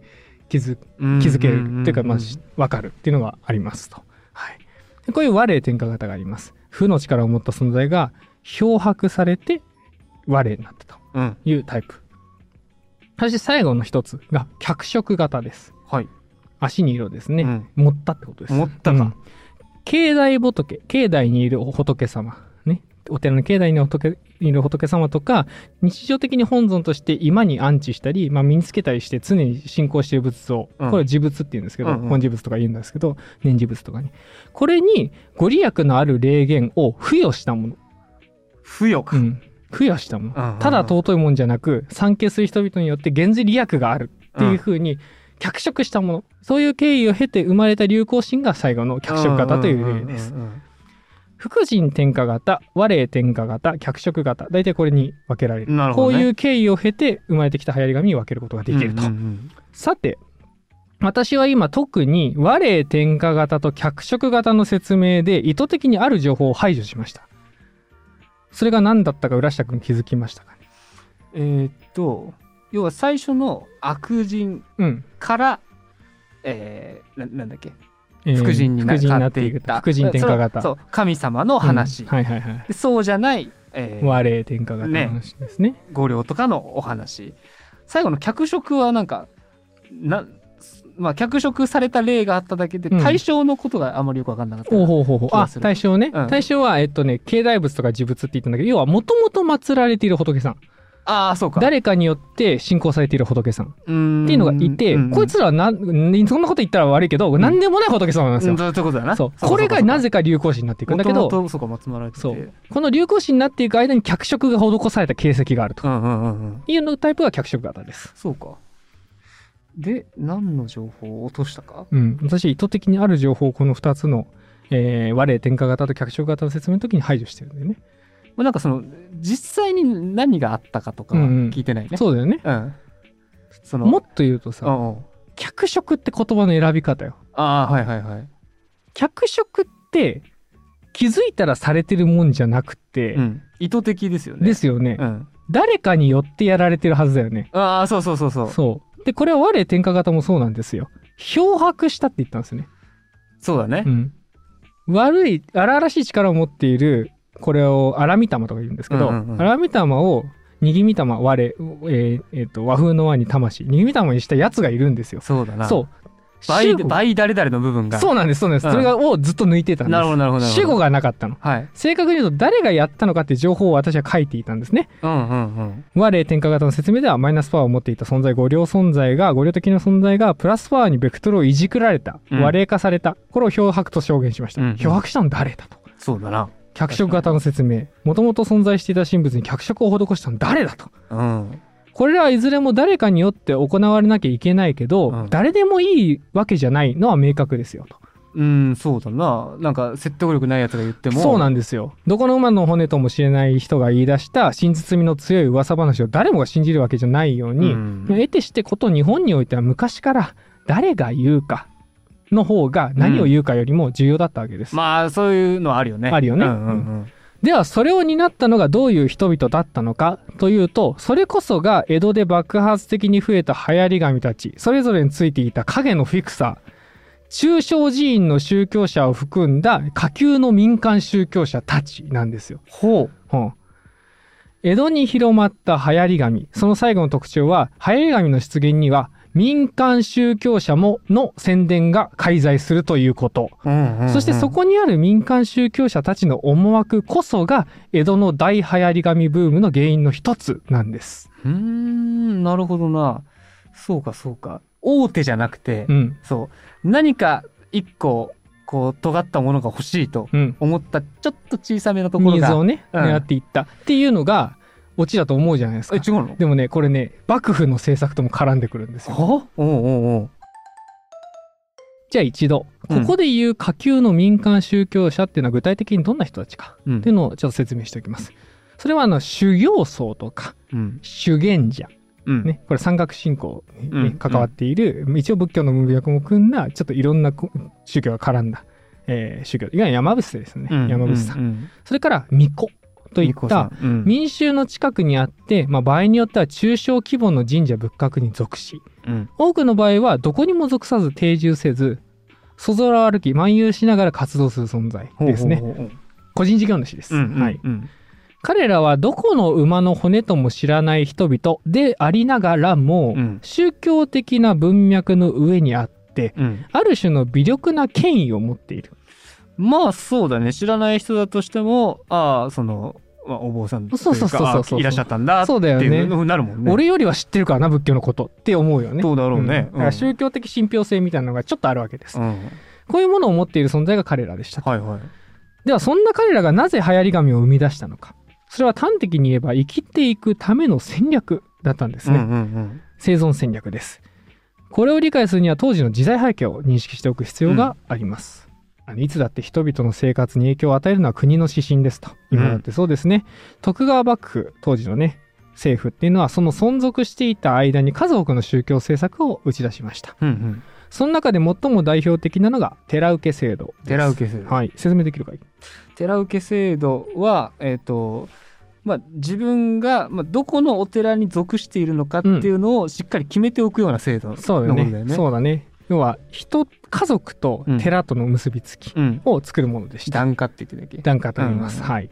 気づ気づけるっていうかまあし分かるっていうのがありますと、はい、でこういう和霊転化型があります。負の力を持った存在が漂白されて和霊になったとうん。いうタイプそして最後の一つが脚色型です。はい。足に色ですね、うん。持ったってことです。持ったか。うん。境内仏境内にいる仏様。ね。お寺の境内に仏いる仏様とか日常的に本尊として今に安置したり、まあ、身につけたりして常に信仰している仏像、うん。これ自仏って言うんですけど、うんうん。本持仏とか言うんですけど念持仏とかに。これにご利益のある霊言を付与したもの、付与か。うん、付与したもんただ尊いもんじゃなく参詣する人々によって現在利益があるっていうふうに脚色したもの、そういう経緯を経て生まれた流行心が最後の脚色型という例です。福神天下型、和霊天下型、脚色型、大体これに分けられる。ねこういう経緯を経て生まれてきた流行り紙に分けることができると。さて、私は今特に和霊天下型と脚色型の説明で意図的にある情報を排除しました。それが何だったか浦下君気づきましたかね？うんえーっと、要は最初の悪人うん。から、えー、ななんだっけ？えー福神になってていった福神天下型。そう神様の話、うんはいはいはい。でそうじゃない、えー和霊天下型の話ですね。五両とかのお話最後の脚色はなんかなまあ脚色された例があっただけでうん対象のことがあまりよく分かんなかった、おうほうほうほう。あ対象ね。うん対象は、えっとね、境内仏とか自仏って言ったんだけど、要は、もともと祀られている仏さん。ああそうか誰かによって信仰されている仏さん。うーんっていうのがいて、うんこいつらはなん、そんなこと言ったら悪いけど、なんでもない仏様なんですよ。うんそういうことだなそう。これがなぜか流行詩になっていくんだけど、元々そうか松村ててそうこの流行詩になっていく間に脚色が施された形跡があるとうんうんうんうんいうのタイプが脚色型です。そうかで何の情報を落としたか？うん。私、意図的にある情報をこの2つの、えー、和霊天下型と脚色型の説明の時に排除してるんだよね。まあなんかその実際に何があったかとかうんうん聞いてないね、そうだよね。うんそのもっと言うとさ、うんうん脚色って言葉の選び方よ。ああはいはいはい、脚色って気づいたらされてるもんじゃなくて、うん、意図的ですよねですよね、うん、誰かによってやられてるはずだよね。ああそうそうそうそうそう。で、これは我天下型もそうなんですよ。漂白したって言ったんですよね。そうだねう、ん。悪い、荒々しい力を持っている、これを荒御霊とか言うんですけど、うんうんうん荒御霊を、にぎみ玉、我、えーえーと、和風の和に魂、にぎみ玉にしたやつがいるんですよ。そうだなそう。倍倍誰々の部分がそうなんです、そうなんです。うんそれがをずっと抜いてたんです。なるほどなるほど主語がなかったの。はい正確に言うと誰がやったのかっていう情報を私は書いていたんですね。うんうんうん我霊天下型の説明ではマイナスパワーを持っていた存在、五量存在が、五量的な存在がプラスパワーにベクトルをいじくられた、うん和霊化された。これを漂白と証言しました。うんうん漂白したの誰だと。そうだな脚色型の説明。もともと存在していた神仏に脚色を施したの誰だと。うんこれらはいずれも誰かによって行われなきゃいけないけど、うん誰でもいいわけじゃないのは明確ですよと。うんそうだななんか説得力ないやつが言ってもそうなんですよ。どこの馬の骨ともしれない人が言い出した真実味の強い噂話を誰もが信じるわけじゃないように、うん得てしてこと日本においては昔から誰が言うかの方が何を言うかよりも重要だったわけです。まあそういうのあるよねあるよねうんうんうんではそれを担ったのがどういう人々だったのかというとそれこそが江戸で爆発的に増えた流行り紙たちそれぞれについていた影のフィクサー中小寺院の宗教者を含んだ下級の民間宗教者たちなんですよ。ほうん江戸に広まった流行り紙その最後の特徴は流行り紙の出現には民間宗教者もの宣伝が介在するということ、う、うんうんうん。そしてそこにある民間宗教者たちの思惑こそが江戸の大流行り紙ブームの原因の一つなんです。うーんなるほどな。そうかそうか。大手じゃなくて、うん、そう。何か一個こう尖ったものが欲しいとうん。思ったちょっと小さめなところが。をね、うん。狙っていった。っていうのがオチだと思うじゃないですか。え違うの？でもね、これね、幕府の政策とも絡んでくるんですよ。は？おうおうおう。じゃあ一度、うん。ここで言う下級の民間宗教者っていうのは具体的にどんな人たちかうん。っていうのをちょっと説明しておきます。それはあの修行僧とかうん。修験者、うん。ね、これ山岳信仰に、関わっている、一応仏教の文脈も組んだちょっといろんなこ宗教が絡んだ、えー宗教。いわゆる山伏ですね、うん。山伏さん。それから巫女といった民衆の近くにあって、まあ、場合によっては中小規模の神社仏閣に属しうん。多くの場合はどこにも属さず定住せずそぞらを歩き漫遊しながら活動する存在ですね。ほうほうほう個人事業主です、うんうんはい、うん。彼らはどこの馬の骨とも知らない人々でありながらも、うん。宗教的な文脈の上にあってうん。ある種の微力な権威を持っている。まあそうだね。知らない人だとしてもああその、まあ、お坊さんというかそうそうそうそうそう。あいらっしゃったんだってそうだよね。いうのになるもんね。俺よりは知ってるからな仏教のことって思うよね。そうだろうね。ん。だから宗教的信憑性みたいなのがちょっとあるわけです、うん、こういうものを持っている存在が彼らでしたはいはい。ではそんな彼らがなぜ流行り紙を生み出したのか。それは端的に言えば生きていくための戦略だったんですね、うんうんうん。生存戦略です。これを理解するには当時の時代背景を認識しておく必要があります、あのいつだって人々の生活に影響を与えるのは国の指針ですと今だってそうですね、徳川幕府当時のね政府っていうのはその存続していた間に数多くの宗教政策を打ち出しました。うんうん、その中で最も代表的なのが寺受け制度です。寺受け制度。はい。説明できるかい？寺受け制度は、えっとまあ、自分が、まあ、どこのお寺に属しているのかっていうのをしっかり決めておくような制度のそうだよね。ことだよね。そうだね要は人家族と寺との結びつきうん、を作るものでした、檀家って言ってたっけ？檀家と言います、うん。はい。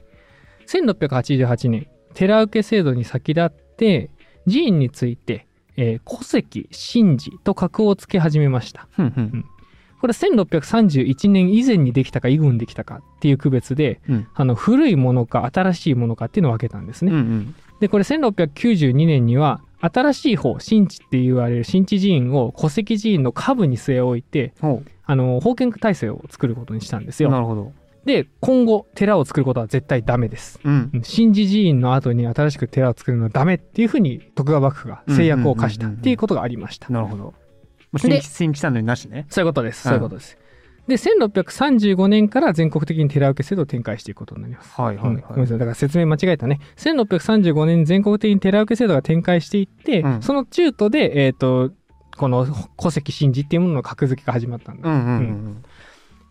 1688年寺受け制度に先立って寺院について、えー戸籍神事と格をつけ始めました。ふんふん。これ1631年以前にできたか以後にできたかっていう区別でうん。あの古いものか新しいものかっていうのを分けたんですね、うんうん。でこれ1692年には新しい方神地って言われる神地寺院を戸籍寺院の下部に据え置いてほあの封建体制を作ることにしたんですようなるほど。で今後寺を作ることは絶対ダメですうん神事寺院の後に新しく寺を作るのはダメっていうふうに徳川幕府が制約を課したっていうことがありました。なるほど。新で規新規さんのになしね。そういうことです。うんそういうことです。で、1635年から全国的に寺受け制度を展開していくことになります。はいはいうんごめんなはい。さい。だから説明間違えたね。1635年に全国的に寺受け制度が展開していって、うんその中途で、えっ、と、この戸籍神事っていうものの格付けが始まったんだ。うんうんうん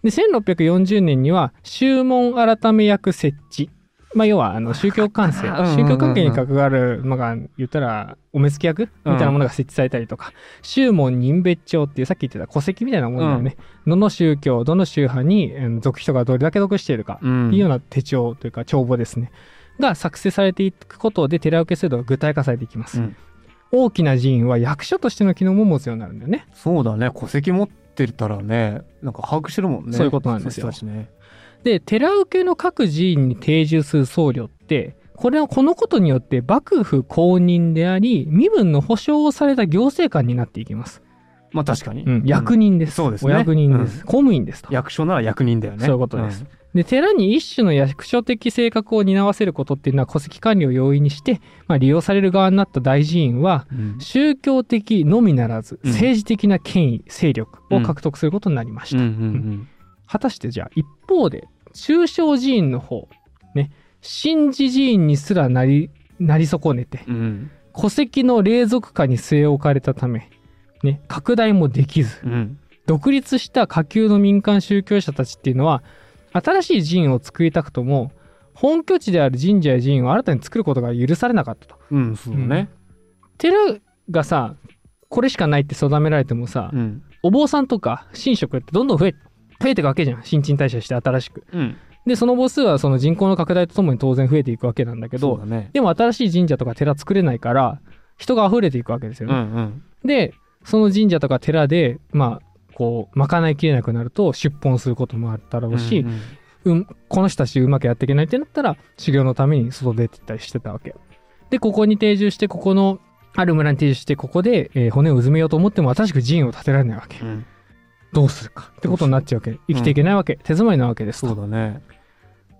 で、1640年には、宗門改め役設置。まあ、要は、あの、宗教関係、宗教関係に関わる、まあ、言ったら、お目付け役みたいなものが設置されたりとか、宗門任別帳っていう、さっき言ってた戸籍みたいなものだよね。どの宗教、どの宗派に、うん属人がどれだけ属しているか、うん。っていうような手帳というか、帳簿ですね。が作成されていくことで、寺受け制度が具体化されていきます。うん大きな寺院は役所としての機能も持つようになるんだよね。そうだね。戸籍持ってたらね、なんか把握してるもんね。そういうことなんですよね。で寺受けの各寺院に定住する僧侶ってこれはこのことによって幕府公認であり身分の保障をされた行政官になっていきます、まあ確かに。うん、役人です、そうですね。お役人です、公務員ですと。役所なら役人だよね。そういうことです。で寺に一種の役所的性格を担わせることっていうのは戸籍管理を容易にして、まあ、利用される側になった大寺院はうん。うん宗教的のみならずうん。政治的な権威勢力を獲得することになりました、うん。うん。果たしてじゃあ一方で中小寺院の方ね神事寺院にすらなりなり損ねてうん。うん戸籍の霊俗化に据え置かれたため、ね、拡大もできずうん。独立した下級の民間宗教者たちっていうのは新しい寺院を作りたくとも本拠地である神社や寺院を新たに作ることが許されなかったと。うん、そうだね。寺がさこれしかないって定められてもさ、うん。お坊さんとか神職ってどんどん増え増えていくわけじゃん新陳代謝して新しく。うん。でその母数はその人口の拡大とともに当然増えていくわけなんだけどね。でも新しい神社とか寺作れないから人が溢れていくわけですようんうね。ん。でその神社とか寺でまあこう賄いきれなくなると出奔することもあったろうし、うんうんうん、この人たちうまくやっていけないってなったら修行のために外出てったりしてたわけ。でここに定住してここのある村に定住してここで、えー骨をうずめようと思っても新しく寺院を建てられないわけ。うんどうするかってことになっちゃうわけ。生きていけないわけ。手詰まりなわけですとそうだね。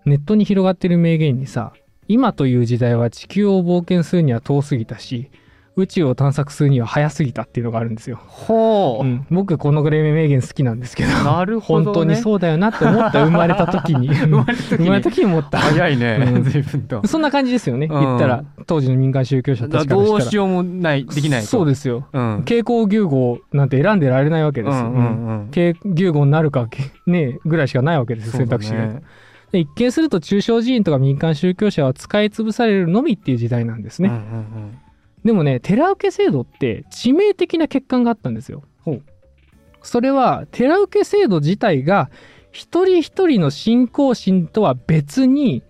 ネットに広がってる名言にさ今という時代は地球を冒険するには遠すぎたし宇宙を探索するには早すぎたっていうのがあるんですよ、ほう。うん、僕このぐらい名言好きなんで。すけどなるほど、ね。本当にそうだよなって思った生まれた時に。生まれた時に。思った。早いね、うん。随分と。そんな感じですよね、うん。言ったら当時の民間宗教者ただちからしたら。どうしようもない、できないと。そうですよ。うん。蛍光牛号なんて選んでられないわけですよ、うんうんうん。蛍牛号になるかねぐらいしかないわけですよ選択肢が、一見すると中小寺院とか民間宗教者は使い潰されるのみっていう時代なんですね、うんうんでもね寺受け制度って致命的な欠陥があったんですよ。ほう。それは寺受け制度自体が一人一人の信仰心とは別に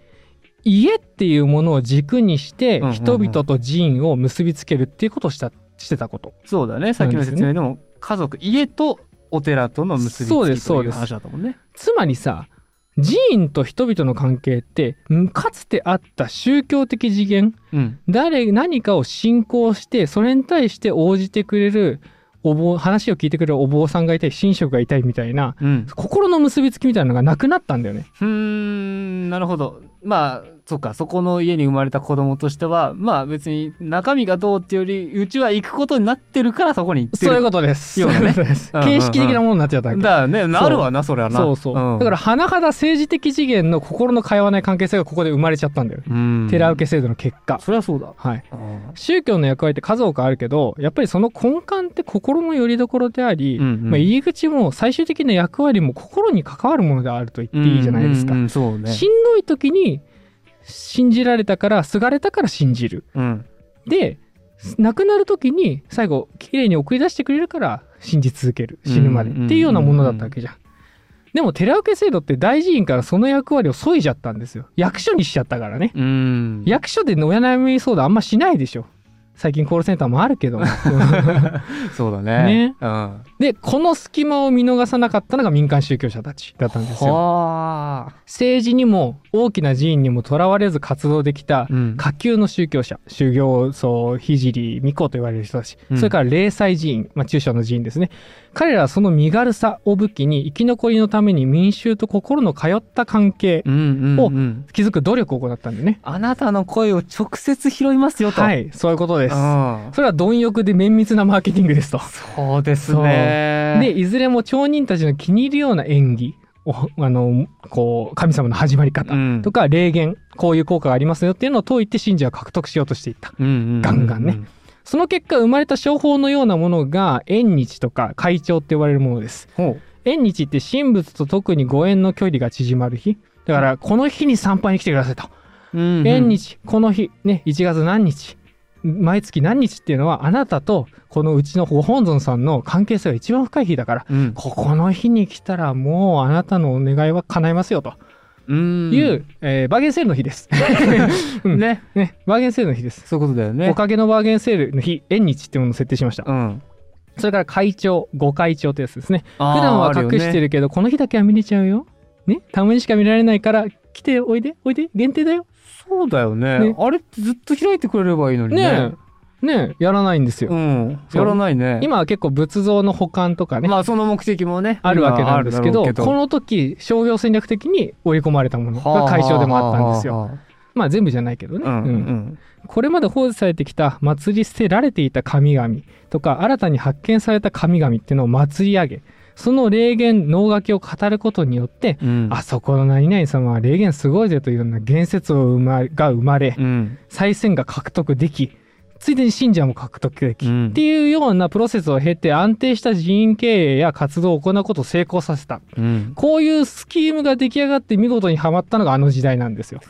家っていうものを軸にして人々と寺院を結びつけるっていうことをしたしてたこと。うんそうだね。さっきの説明でも、家族、家とお寺との結びつきという話だったもんね。つまりさ寺院と人々の関係ってんかつてあった宗教的次元うん。誰何かを信仰してそれに対して応じてくれるお坊話を聞いてくれるお坊さんがいたり神職がいたりみたいなうん。心の結びつきみたいなのがなくなったんだよね。うーんなるほど。まあそっかそこの家に生まれた子供としてはまあ別に中身がどうっていうよりうちは行くことになってるからそこに行ってる。そういうことです。よね。そうです。うんうんうん。形式的なものになっちゃったわけ。だよねなるわなそれはな。そうそう。だから甚だ政治的次元の心の通わない関係性がここで生まれちゃったんだよ。寺受け制度の結果。そりゃそうだ。はい。うん。宗教の役割って数多くあるけどやっぱりその根幹って心の拠り所であり、うんうん。まあ、入り口も最終的な役割も心に関わるものであると言っていいじゃないですか。うんうんうんそうね。しんどい時に信じられたからすがれたから信じる。うんで亡くなる時に最後綺麗に送り出してくれるから信じ続ける死ぬまでっていうようなものだったわけじゃん。でも寺受け制度って大寺院からその役割を削いじゃったんですよ。役所にしちゃったからね。うん役所で親悩み相談あんましないでしょ。最近コールセンターもあるけども。そうだねねうんでこの隙間を見逃さなかったのが民間宗教者たちだったんですよ。はあ。政治にも大きな寺院にもとらわれず活動できたうん。下級の宗教者修行僧聖巫女と言われる人たち、うん。それから霊祭寺院、まあ、中小の寺院ですね。彼らはその身軽さを武器に生き残りのために民衆と心の通った関係うんうんをうん。築く努力を行ったんでね。あなたの声を直接拾いますよと。はいそういうことです。うん。それは貪欲で綿密なマーケティングですと。そうですねでいずれも町人たちの気に入るような演技をあのこう神様の始まり方うん。とか霊言こういう効果がありますよっていうのを説いて信者を獲得しようとしていった。ガンガンね。その結果生まれた商法のようなものが縁日とか会長って呼ばれるものです。ほ縁日って神仏と特にご縁の距離が縮まる日。だからこの日に参拝に来てくださいと、縁日この日ね1月何日毎月何日っていうのはあなたとこのうちのご本尊さんの関係性が一番深い日だからうんここの日に来たらもうあなたのお願いは叶いますよとうんいう、えーバーゲンセールの日です。うんねね、バーゲンセールの日です。そういうことだよねおかげのバーゲンセールの日、縁日っていうものを設定しました。うんそれから会長、ご会長ってやつですね。普普段は隠してるけど、この日だけは見れちゃうよ。ね、たまにしか見られないから、来ておいで、おいで、限定だよ。そうだよね。ね。あれってずっと開いてくれればいいのにね。ねやらないんですよ。うん。やらないね。今は結構仏像の保管とかね、まあその目的もね。あるわけなんですけど、この時、商業戦略的に織り込まれたものが会長でもあったんですよ。はあはあはまあ全部じゃないけどね。うん。うん。これまで放置されてきた祭り捨てられていた神々とか新たに発見された神々っていうのを祭り上げその霊言能書きを語ることによって、うん。あそこの何々様は霊言すごいぜというような言説を生まが生まれうん。再選が獲得できついでに信者も獲得でき、うん。っていうようなプロセスを経て安定した人員経営や活動を行うことを成功させた。うん。こういうスキームが出来上がって見事にはまったのがあの時代なんですよ。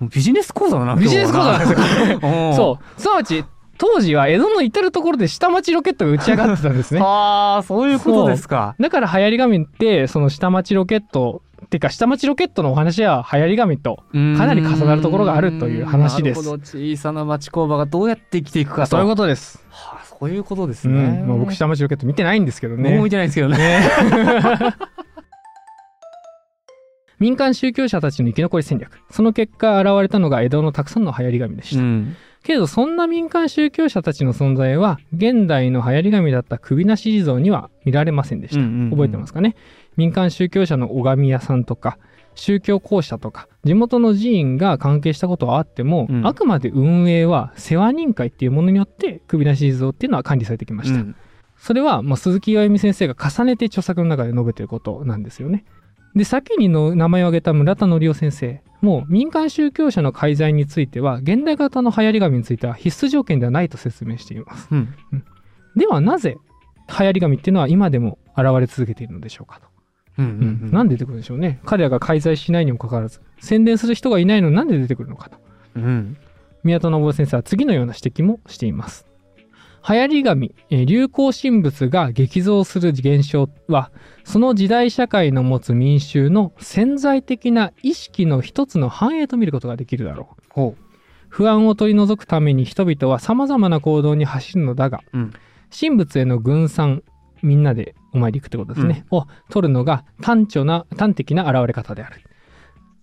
ビジネス講座だなビジネス講座なんですよ。よそう。すなわち、当時は江戸の至る所で下町ロケットが打ち上がってたんですね。ああそういうことですかだから流行り紙って、その下町ロケット、っていうか下町ロケットのお話は流行り紙と、かなり重なるところがあるという話ですなるほど小さな町工場がどうやって生きていくかとそういうことです。はあそういうことですうね、ん。まあ、僕下町ロケット見てないんですけどね。僕も見てないんですけどねね 民間宗教者たちの生き残り戦略。その結果現れたのが江戸のたくさんの流行り紙でした。んけれどそんな民間宗教者たちの存在は現代の流行り紙だった首なし地蔵には見られませんでした、うんうんうん。覚えてますかね？民間宗教者の拝み屋さんとか宗教公社とか地元の寺院が関係したことはあっても、うん。あくまで運営は世話人会っていうものによって首なし地蔵っていうのは管理されてきました、うん。それは、まあ、鈴木岩美先生が重ねて著作の中で述べていることなんですよね。で、先にの名前を挙げた村田則夫先生も民間宗教者の介在については現代型の流行り紙については必須条件ではないと説明しています。うんではなぜ流行り紙っていうのは今でも現れ続けているのでしょうかと。うんうんなんで出てくるんでしょうね。彼らが介在しないにもかかわらず宣伝する人がいないのになんで出てくるのかと。うん宮田信夫先生は次のような指摘もしています。流行り紙、えー流行神仏が激増する現象は、その時代社会の持つ民衆の潜在的な意識の一つの反映と見ることができるだろう。ほ不安を取り除くために人々は様々な行動に走るのだが、ううん神仏への軍参、みんなでお参り行くってことですね。を取るのが単調な、端的な現れ方である。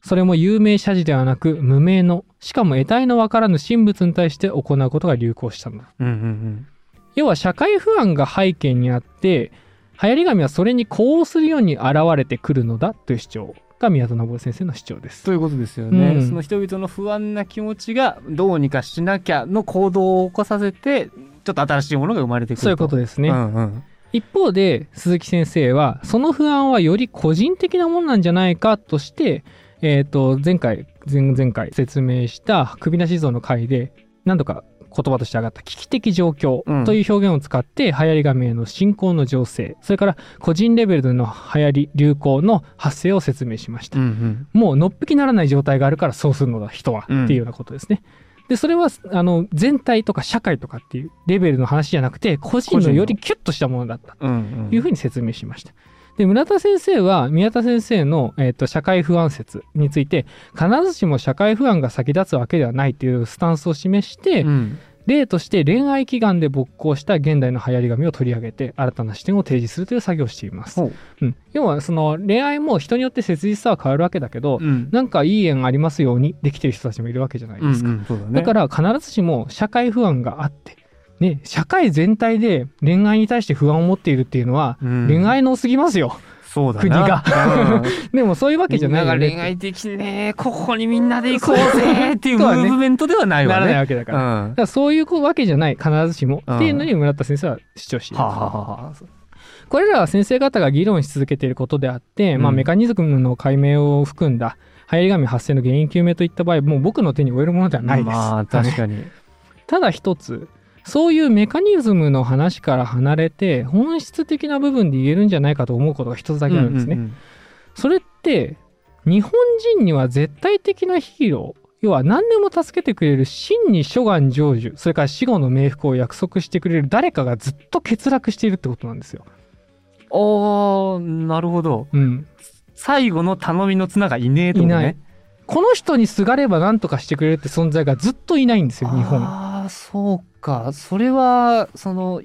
それも有名謝辞ではなく無名のしかも得体のわからぬ神仏に対して行うことが流行したのだ。うんうん要は社会不安が背景にあって流行り紙はそれに呼応するように現れてくるのだという主張が宮田信先生の主張です。ということですよね、うん。その人々の不安な気持ちがどうにかしなきゃの行動を起こさせてちょっと新しいものが生まれてくるそういうことでですね、うんうん。一方で鈴木先生はその不安はより個人的なものなんじゃないかとして、えー、と前回前々回説明した首なし像の回で何度か言葉として上がった危機的状況うん。という表現を使って流行り紙への進行の情勢それから個人レベルでの流行り流行の発生を説明しました。うんうん。もうのっぴきならない状態があるからそうするのだ人は、うん。っていうようなことですね。でそれはあの全体とか社会とかっていうレベルの話じゃなくて個人のよりキュッとしたものだった。うんうん。というふうに説明しました。で村田先生は宮田先生の、えー、と社会不安説について必ずしも社会不安が先立つわけではないというスタンスを示して、うん。例として恋愛祈願で勃興した現代の流行り紙を取り上げて新たな視点を提示するという作業をしています。ほう。うん、要はその恋愛も人によって切実さは変わるわけだけど、うん。なんかいい縁ありますようにできてる人たちもいるわけじゃないですか。うんうんだね。だから必ずしも社会不安があって、ね、社会全体で恋愛に対して不安を持っているっていうのは、うん。恋愛のすぎますよ。そうだな。国が。うん。でもそういうわけじゃないよね。恋愛的にねここにみんなで行こうぜっていう ムーブメントではないわね。ならないわけだから。だうん。からそういうわけじゃない必ずしも、うんっていうのに村田先生は主張している。はあ、はあはあ、これらは先生方が議論し続けていることであって、まあ、うんメカニズムの解明を含んだ流行り紙発生の原因究明といった場合もう僕の手に負えるものではないです。まあ確かに。ただ一つそういうメカニズムの話から離れて本質的な部分で言えるんじゃないかと思うことが一つだけあるんですね。うんうんそれって日本人には絶対的なヒーロー要は何でも助けてくれる真に諸願成就それから死後の冥福を約束してくれる誰かがずっと欠落しているってことなんですよ。あーなるほどうん、最後の頼みの綱がいねえと、ね、いないこの人にすがれば何とかしてくれるって存在がずっといないんですよ日本。ああそうかそれはその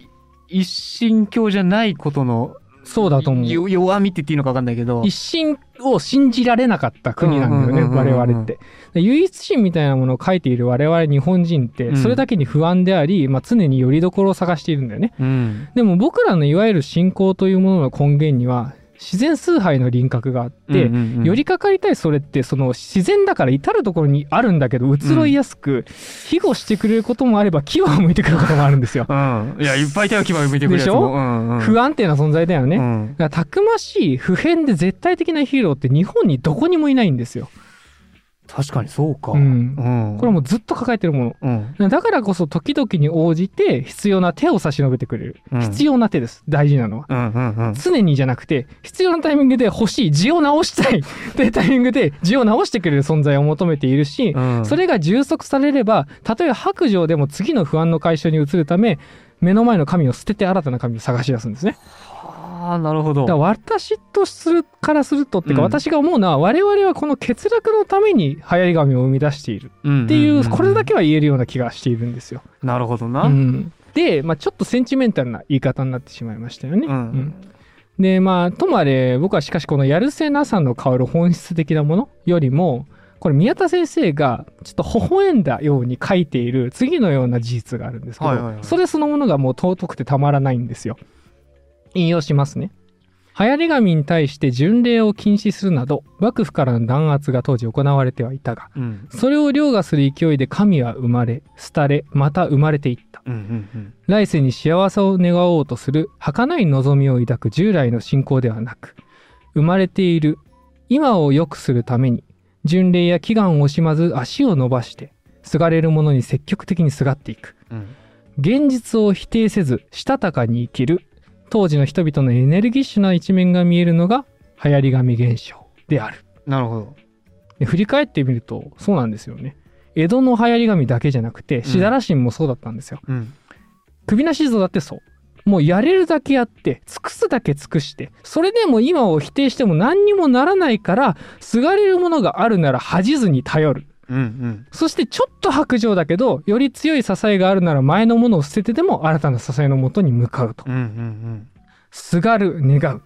一神教じゃないことのそうだと思う。よ弱みって言っていいのか分かんないけど一神を信じられなかった国なんだよね、我々って。で唯一神みたいなものを書いている我々日本人って、うんそれだけに不安であり、まあ、常に拠り所を探しているんだよね。うんでも僕らのいわゆる信仰というものの根源には、自然崇拝の輪郭があって、うんうんうん。寄りかかりたいそれってその自然だから至る所にあるんだけど移ろいやすく、庇護してくれることもあれば牙を向いてくることもあるんですよ。うん、いやいっぱい手を牙を向いてくるでしょ？も、うんうん、不安定な存在だよね。うん。たくましい普遍で絶対的なヒーローって日本にどこにもいないんですよ。確かにそうか、うんうんこれはもうずっと抱えてるもうんの。だからこそ時々に応じて必要な手を差し伸べてくれる。うん必要な手です。大事なのは。うんうんうん常にじゃなくて、必要なタイミングで欲しい、字を直したいというタイミングで字を直してくれる存在を求めているし、うんそれが充足されれば、たとえ白状でも次の不安の解消に移るため、目の前の神を捨てて新たな神を探し出すんですね。ああなるほど。だ私とするからするとっていうか、うん。私が思うのは我々はこの欠落のために流行り紙を生み出している。っっていう、これだけは言えるような気がしているんですよ。なるほどな、うん。で、まあ、ちょっとセンチメンタルな言い方になってしまいましたよね。うんうん。でまあともあれ僕はしかしこのやるせなさの香る本質的なものよりもこれ宮田先生がちょっと微笑んだように書いている次のような事実があるんですけど、それそのものがもう尊くてたまらないんですよ。引用しますね。流行り紙に対して巡礼を禁止するなど幕府からの弾圧が当時行われてはいたがうん。それを凌駕する勢いで神は生まれ廃れまた生まれていった。うんうんうん。来世に幸せを願おうとする儚い望みを抱く従来の信仰ではなく生まれている今を良くするために巡礼や祈願を惜しまず足を伸ばしてすがれるものに積極的にすがっていく。うん。現実を否定せずしたたかに生きる当時の人々のエネルギッシュな一面が見えるのが流行り紙現象である。なるほど。で振り返ってみるとそうなんですよね。江戸の流行り紙だけじゃなくてしだら神もそうだったんですよ、うん。首なし像だってそう。もうやれるだけやって尽くすだけ尽くしてそれでも今を否定しても何にもならないからすがれるものがあるなら恥じずに頼るうんうん。そしてちょっと白状だけどより強い支えがあるなら前のものを捨ててでも新たな支えのもとに向かうと。うんうんすがる願う。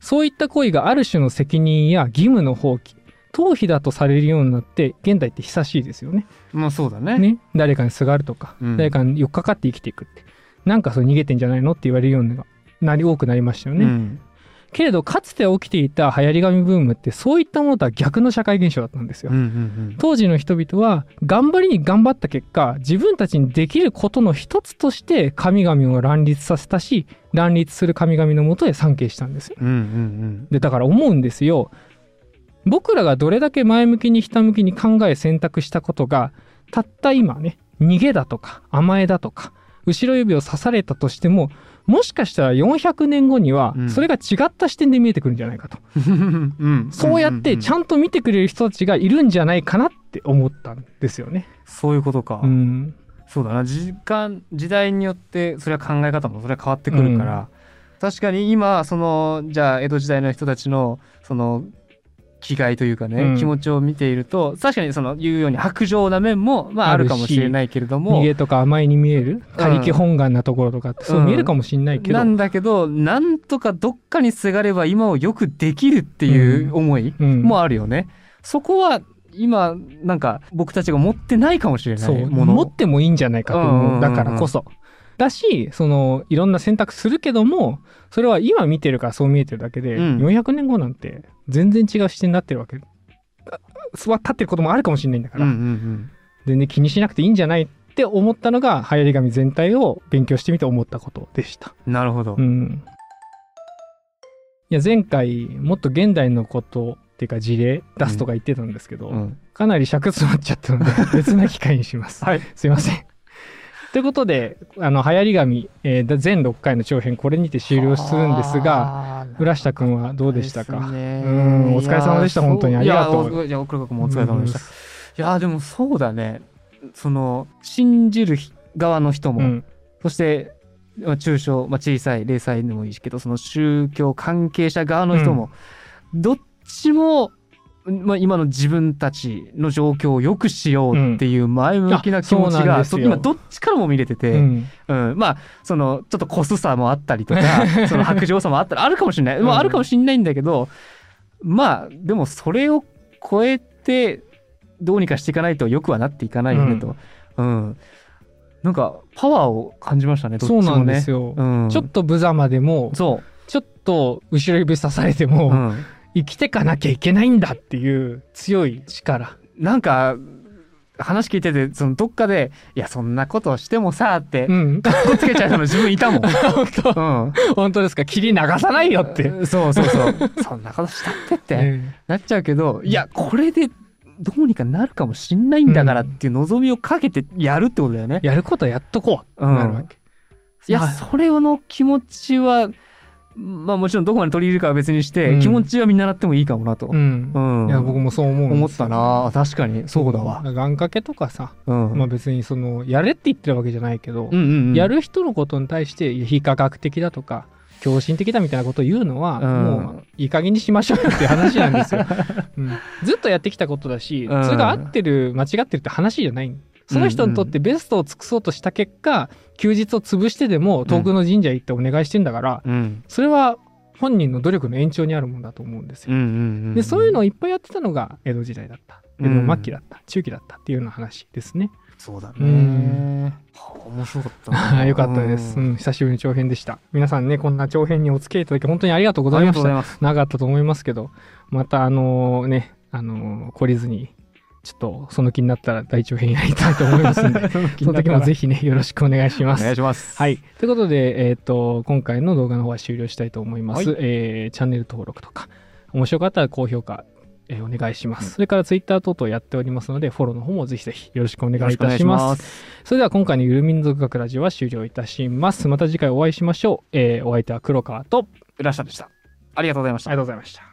そういった行為がある種の責任や義務の放棄。逃避だとされるようになって現代って久しいですよね。まあそうだね。ね。誰かにすがるとか、うん。誰かに寄っかかって生きていくって。なんかそう逃げてんじゃないのって言われるようになり多くなりましたよね。うんけれどかつて起きていた流行り紙ブームってそういったものとは逆の社会現象だったんですよ。うんうん当時の人々は頑張りに頑張った結果自分たちにできることの一つとして神々を乱立させたし乱立する神々のもとへ参詣したんですよ。うんうんうんでだから思うんですよ僕らがどれだけ前向きにひたむきに考え選択したことがたった今ね逃げだとか甘えだとか後ろ指を刺されたとしてももしかしたら400年後にはうん。それが違った視点で見えてくるんじゃないかと、うん。うんそうやってちゃんんと見てくれる人たちがいるんじゃないかなって思ったんですよね。そういうことか、うん、そうだな。時間時代によってそれは考え方もそれは変わってくるから、確かに今そのじゃあ江戸時代の人たちのその気概というかね、うん。気持ちを見ていると確かにその言うように薄情な面もまああるかもしれないけれども。逃げとか甘えに見える他力本願なところとかってそう見えるかもしんないけど、なんだけどなんとかどっかにすがれば今をよくできるっていう思いうん。もあるよね。そこは今なんか僕たちが持ってないかもしれなそいうもの。持ってもいいんじゃないかとう。んうんうんうん。思うだからこそ。だしそのいろんな選択するけどもそれは今見てるからそう見えてるだけで、うん400年後なんて全然違う視点になってるわけ座立ってることもあるかもしれないんだから、うんうん全然気にしなくていいんじゃないって思ったのが流行り紙全体を勉強してみて思ったことでした。うん、なるほど。うん。いや前回もっと現代のことっていうか事例出すとか言ってたんですけど、うんかなり尺詰まっちゃったので 別な機会にします。はい。すいません。ということで、あの、流行り紙、えー全6回の長編、これにて終了するんですが、浦下くんはどうでしたか？うんお疲れ様でした本当にありがとういや、奥もお疲れ様でした。いや、でもそうだね。その、信じる側の人も、うん。そして、まあ中小、まあ、小さい、零細でもいいしけど、その宗教関係者側の人も、どっちも、まあ、今の自分たちの状況を良くしようっていう前向きな気持ちあそうなん今どっちからも見れてて、うん。うん、まあそのちょっとコスさもあったりとかその白状さもあったりあるかもしれない、まあ、うん。あるかもしれないんだけどまあでもそれを超えてどうにかしていかないとよくはなっていかないよねと、うん。なんかパワーを感じましたねどっちもね。そうなんですよ。うん、ちょっと無様でも、そちょっと後ろ指刺されてう、も、うん、生きてかなきゃいけないんだっていう強い力。なんか話聞いててそのどっかで「いやそんなことしてもさ」ってうん。かっこつけちゃう人の自分いたもん。本当うん本当ですか？霧流さないよって。そうそうそうそんなことしたってって、えなっちゃうけどいやこれでどうにかなるかもしんないんだからっていう望みをかけてやるってことだよねえ。やることはやっとこう。うんなるわけ。いやはいそれの気持ちはまあもちろんどこまで取り入れるかは別にして、うん。気持ちは見習ってもいいかもなと、うん。うん。いや、僕もそう思う思ったな。確かに。そうだわ、願掛けとかさ、うん。まあ別にその、やれって言ってるわけじゃないけど、うんうんうん。やる人のことに対して非科学的だとか狂信的だみたいなことを言うのは、うん。もういい加減にしましょうよっていう話なんですよ、うん。ずっとやってきたことだし、うん。それが合ってる間違ってるって話じゃないその人にとってベストを尽くそうとした結果休日を潰してでも遠くの神社行ってお願いしてんだから、うん。それは本人の努力の延長にあるもんだと思うんですよ。でそういうのをいっぱいやってたのが江戸時代だった。江うん。戸末期だった、中期だった。っていうような話ですね。そうだね、うん。はあ面白かったはい、よかったです、ううんん。久しぶりの長編でした。皆さんね、こんな長編にお付き合いいただき本当にありがとうございました。長かったと思いますけど、またあのね、あのー懲りずに、ちょっとその気になったら大長編やりたいと思いますんで、その時もぜひね、よろしくお願いしますお願い。しますはい。ということで、えっ、と、今回の動画の方は終了したいと思います。はいえーチャンネル登録とか、面白かったら高評価、えーお願いします。それからツイッター等々やっておりますので、フォローの方もぜひぜひよろしくお願いいたします。すそれでは今回のゆる民族学ラジオは終了いたします。また次回お会いしましょう。えーお相手は黒川と、いらっしゃいましたありがとうございましたありがとうございました。